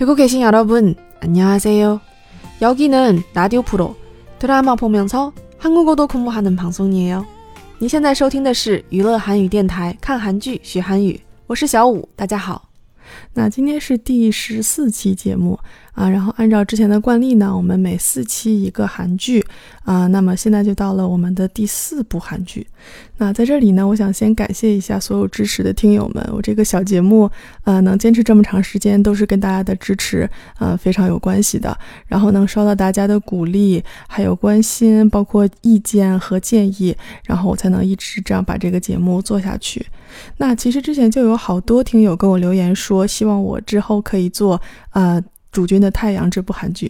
듣고 계신 여러분, 안녕하세요. 여기는 라디오 프로 드라마 보면서 한국어도 공부하는 방송이에요. 你现在收听的是娱乐韩语电台，看韩剧学韩语。我是小五，大家好。 那今天是第十四期节目啊，然后按照之前的惯例呢，我们每四期一个韩剧啊，那么现在就到了我们的第四部韩剧。那在这里呢，我想先感谢一下所有支持的听友们，我这个小节目呃能坚持这么长时间，都是跟大家的支持呃非常有关系的。然后能收到大家的鼓励，还有关心，包括意见和建议，然后我才能一直这样把这个节目做下去。那其实之前就有好多听友跟我留言说，我希望我之后可以做呃。主君的太阳这部韩剧，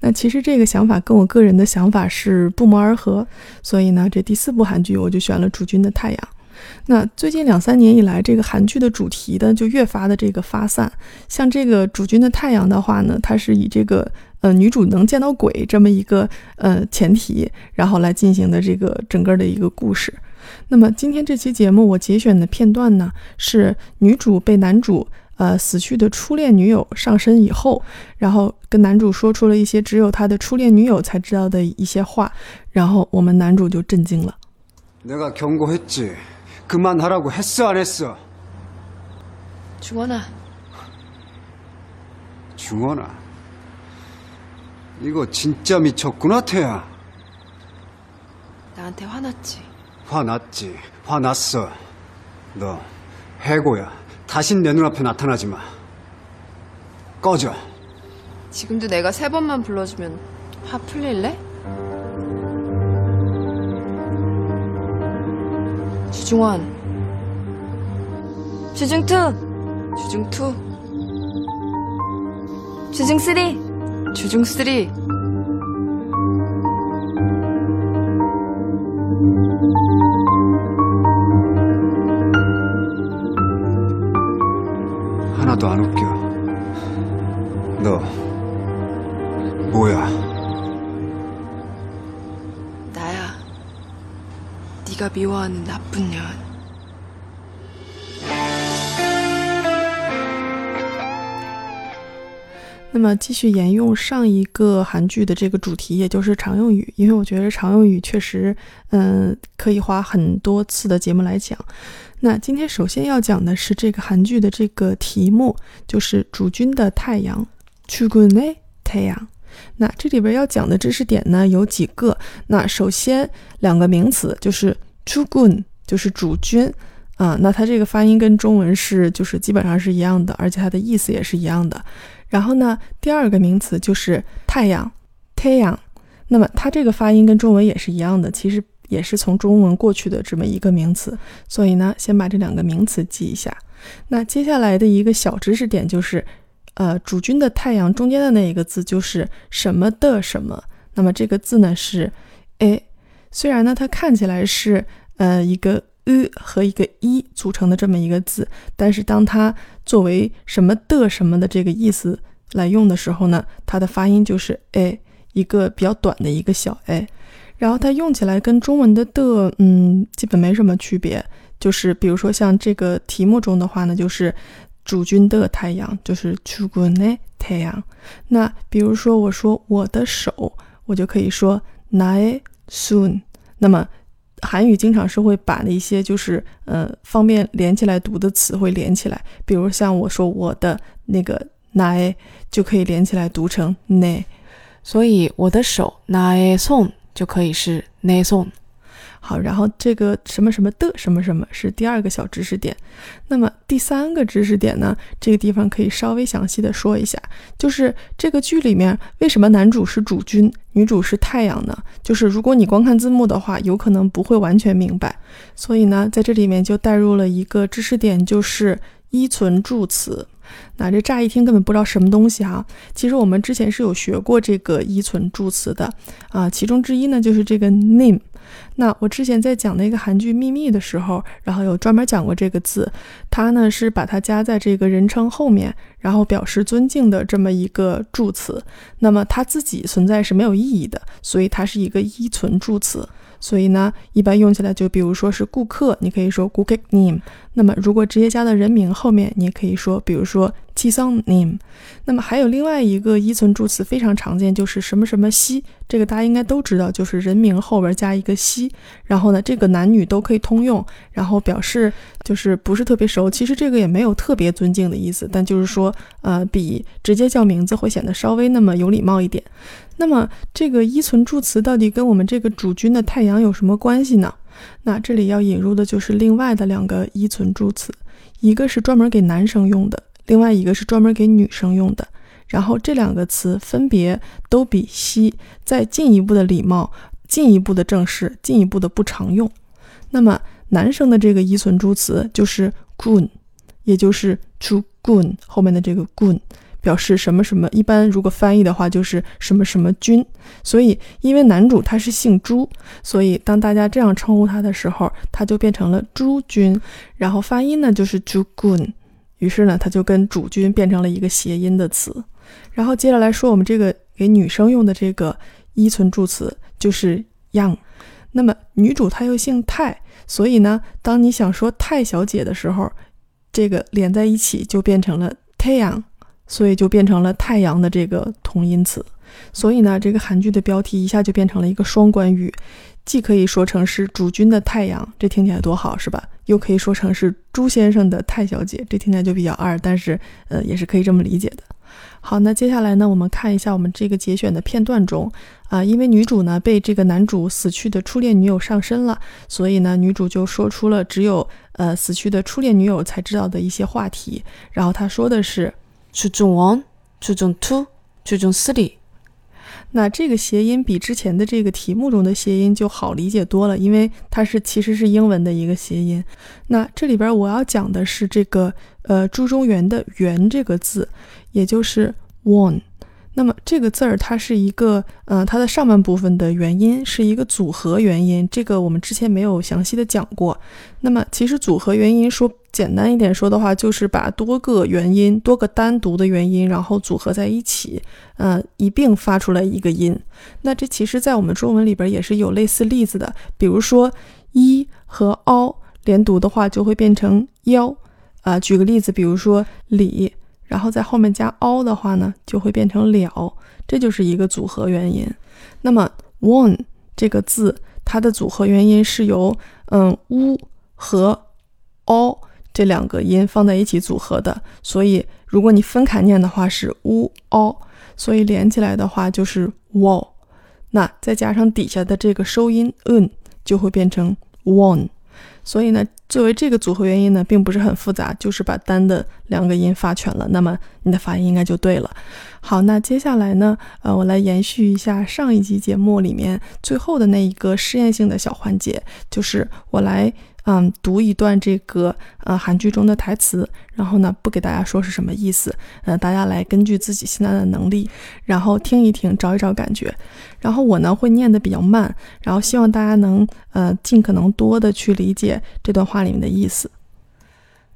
那其实这个想法跟我个人的想法是不谋而合，所以呢，这第四部韩剧我就选了主君的太阳。那最近两三年以来，这个韩剧的主题呢就越发的这个发散。像这个主君的太阳的话呢，它是以这个呃女主能见到鬼这么一个呃前提，然后来进行的这个整个的一个故事。那么今天这期节目我节选的片段呢，是女主被男主。呃，死去的初恋女友上身以后，然后跟男主说出了一些只有他的初恋女友才知道的一些话，然后我们男主就震惊了。내가경고했지그만하라고했어안했어중원아중원아이거진짜미쳤구나태야나한테화났지화났지화났어너해고야 다신 내 눈앞에 나타나지 마. 꺼져. 지금도 내가 세 번만 불러주면 화 풀릴래? 주중원. 주중2. 주중2. 주중3. 주중3. 뭐야? 나야. 네가 미워하는 나쁜 년. 那么继续沿用上一个韩剧的这个主题，也就是常用语，因为我觉得常用语确实，嗯，可以花很多次的节目来讲。那今天首先要讲的是这个韩剧的这个题目，就是主君的太阳，주군의太阳。 那这里边要讲的知识点呢有几个。那首先两个名词就是주 군， 就是主君啊。那它这个发音跟中文是就是基本上是一样的，而且它的意思也是一样的。然后呢，第二个名词就是太阳，太阳。那么它这个发音跟中文也是一样的，其实也是从中文过去的这么一个名词。所以呢，先把这两个名词记一下。那接下来的一个小知识点就是，呃，主君的太阳中间的那一个字就是什么的什么。那么这个字呢是 a，虽然呢它看起来是呃一个。呃和一个一组成的这么一个字，但是当它作为什么的什么的这个意思来用的时候呢，它的发音就是 a，一个比较短的一个小 a，然后它用起来跟中文的的嗯基本没什么区别，就是比如说像这个题目中的话呢，就是主君的太阳，就是主君的太阳。那比如说我说我的手，我就可以说나의 손， 那么。韩语经常是会把那些就是呃方便连起来读的词汇连起来，比如像我说我的那个나의就可以连起来读成내， 所以我的手나의 손就可以是내 손。 好，然后这个什么什么的什么什么是第二个小知识点。那么第三个知识点呢？这个地方可以稍微详细的说一下，就是这个剧里面为什么男主是主君，女主是太阳呢？就是如果你光看字幕的话，有可能不会完全明白。所以呢，在这里面就带入了一个知识点，就是依存助词。那这乍一听根本不知道什么东西哈，其实我们之前是有学过这个依存助词的啊，其中之一呢就是这个 name。那我之前在讲那个韩剧《秘密》的时候，然后有专门讲过这个字，它呢是把它加在这个人称后面，然后表示尊敬的这么一个助词。那么它自己存在是没有意义的，所以它是一个依存助词。所以呢，一般用起来就比如说是顾客，你可以说顾客 name。那么如果直接加到人名后面，你也可以说，比如说 t s o n name。那么还有另外一个依存助词非常常见，就是什么什么西，这个大家应该都知道，就是人名后边加一个西。然后呢，这个男女都可以通用，然后表示就是不是特别熟。其实这个也没有特别尊敬的意思，但就是说，呃，比直接叫名字会显得稍微那么有礼貌一点。那么这个依存助词到底跟我们这个主君的太阳有什么关系呢？那这里要引入的就是另外的两个依存助词，一个是专门给男生用的，另外一个是专门给女生用的。然后这两个词分别都比西再进一步的礼貌、进一步的正式、进一步的不常用。那么男生的这个依存助词就是 gun，也就是 to gun 后面的这个 gun。表示什么什么，一般如果翻译的话就是什么什么君。所以，因为男主他是姓朱，所以当大家这样称呼他的时候，他就变成了朱君。然后发音呢就是朱 gun”，于是呢他就跟主君变成了一个谐音的词。然后接着来说我们这个给女生用的这个依存助词就是 young。那么女主她又姓太，所以呢，当你想说太小姐的时候，这个连在一起就变成了太阳。所以就变成了太阳的这个同音词，所以呢，这个韩剧的标题一下就变成了一个双关语，既可以说成是主君的太阳，这听起来多好，是吧？又可以说成是朱先生的太小姐，这听起来就比较二，但是呃，也是可以这么理解的。好，那接下来呢，我们看一下我们这个节选的片段中啊，因为女主呢被这个男主死去的初恋女友上身了，所以呢，女主就说出了只有呃死去的初恋女友才知道的一些话题，然后她说的是。初中 one，初中 two，初中 three。那这个谐音比之前的这个题目中的谐音就好理解多了，因为它是其实是英文的一个谐音。那这里边我要讲的是这个呃朱中原的“原”这个字，也就是 one。那么这个字儿它是一个，呃，它的上半部分的元音是一个组合元音，这个我们之前没有详细的讲过。那么其实组合元音说简单一点说的话，就是把多个元音、多个单独的元音，然后组合在一起，呃，一并发出来一个音。那这其实在我们中文里边也是有类似例子的，比如说一和凹连读的话就会变成腰，啊，举个例子，比如说李。然后在后面加 “o” 的话呢，就会变成了，这就是一个组合元音。那么 “one” 这个字，它的组合元音是由嗯 “u” 和 “o” 这两个音放在一起组合的。所以如果你分开念的话是 “u o”，所以连起来的话就是 “wo”。那再加上底下的这个收音 “n”，就会变成 “one”。所以呢，作为这个组合原因呢，并不是很复杂，就是把单的两个音发全了，那么你的发音应该就对了。好，那接下来呢，呃，我来延续一下上一集节目里面最后的那一个试验性的小环节，就是我来。嗯，读一段这个呃韩剧中的台词，然后呢不给大家说是什么意思，呃大家来根据自己现在的能力，然后听一听，找一找感觉。然后我呢会念的比较慢，然后希望大家能呃尽可能多的去理解这段话里面的意思。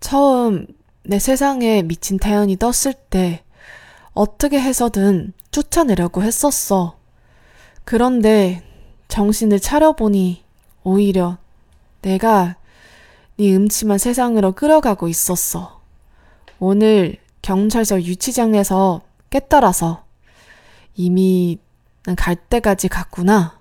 처음내세상에미친태연이떴을때어떻게해서든쫓아내려고했었어그런데정신을차려보니오히려 내가 네 음침한 세상으로 끌어가고 있었어. 오늘 경찰서 유치장에서 깨달아서 이미 난 갈 때까지 갔구나.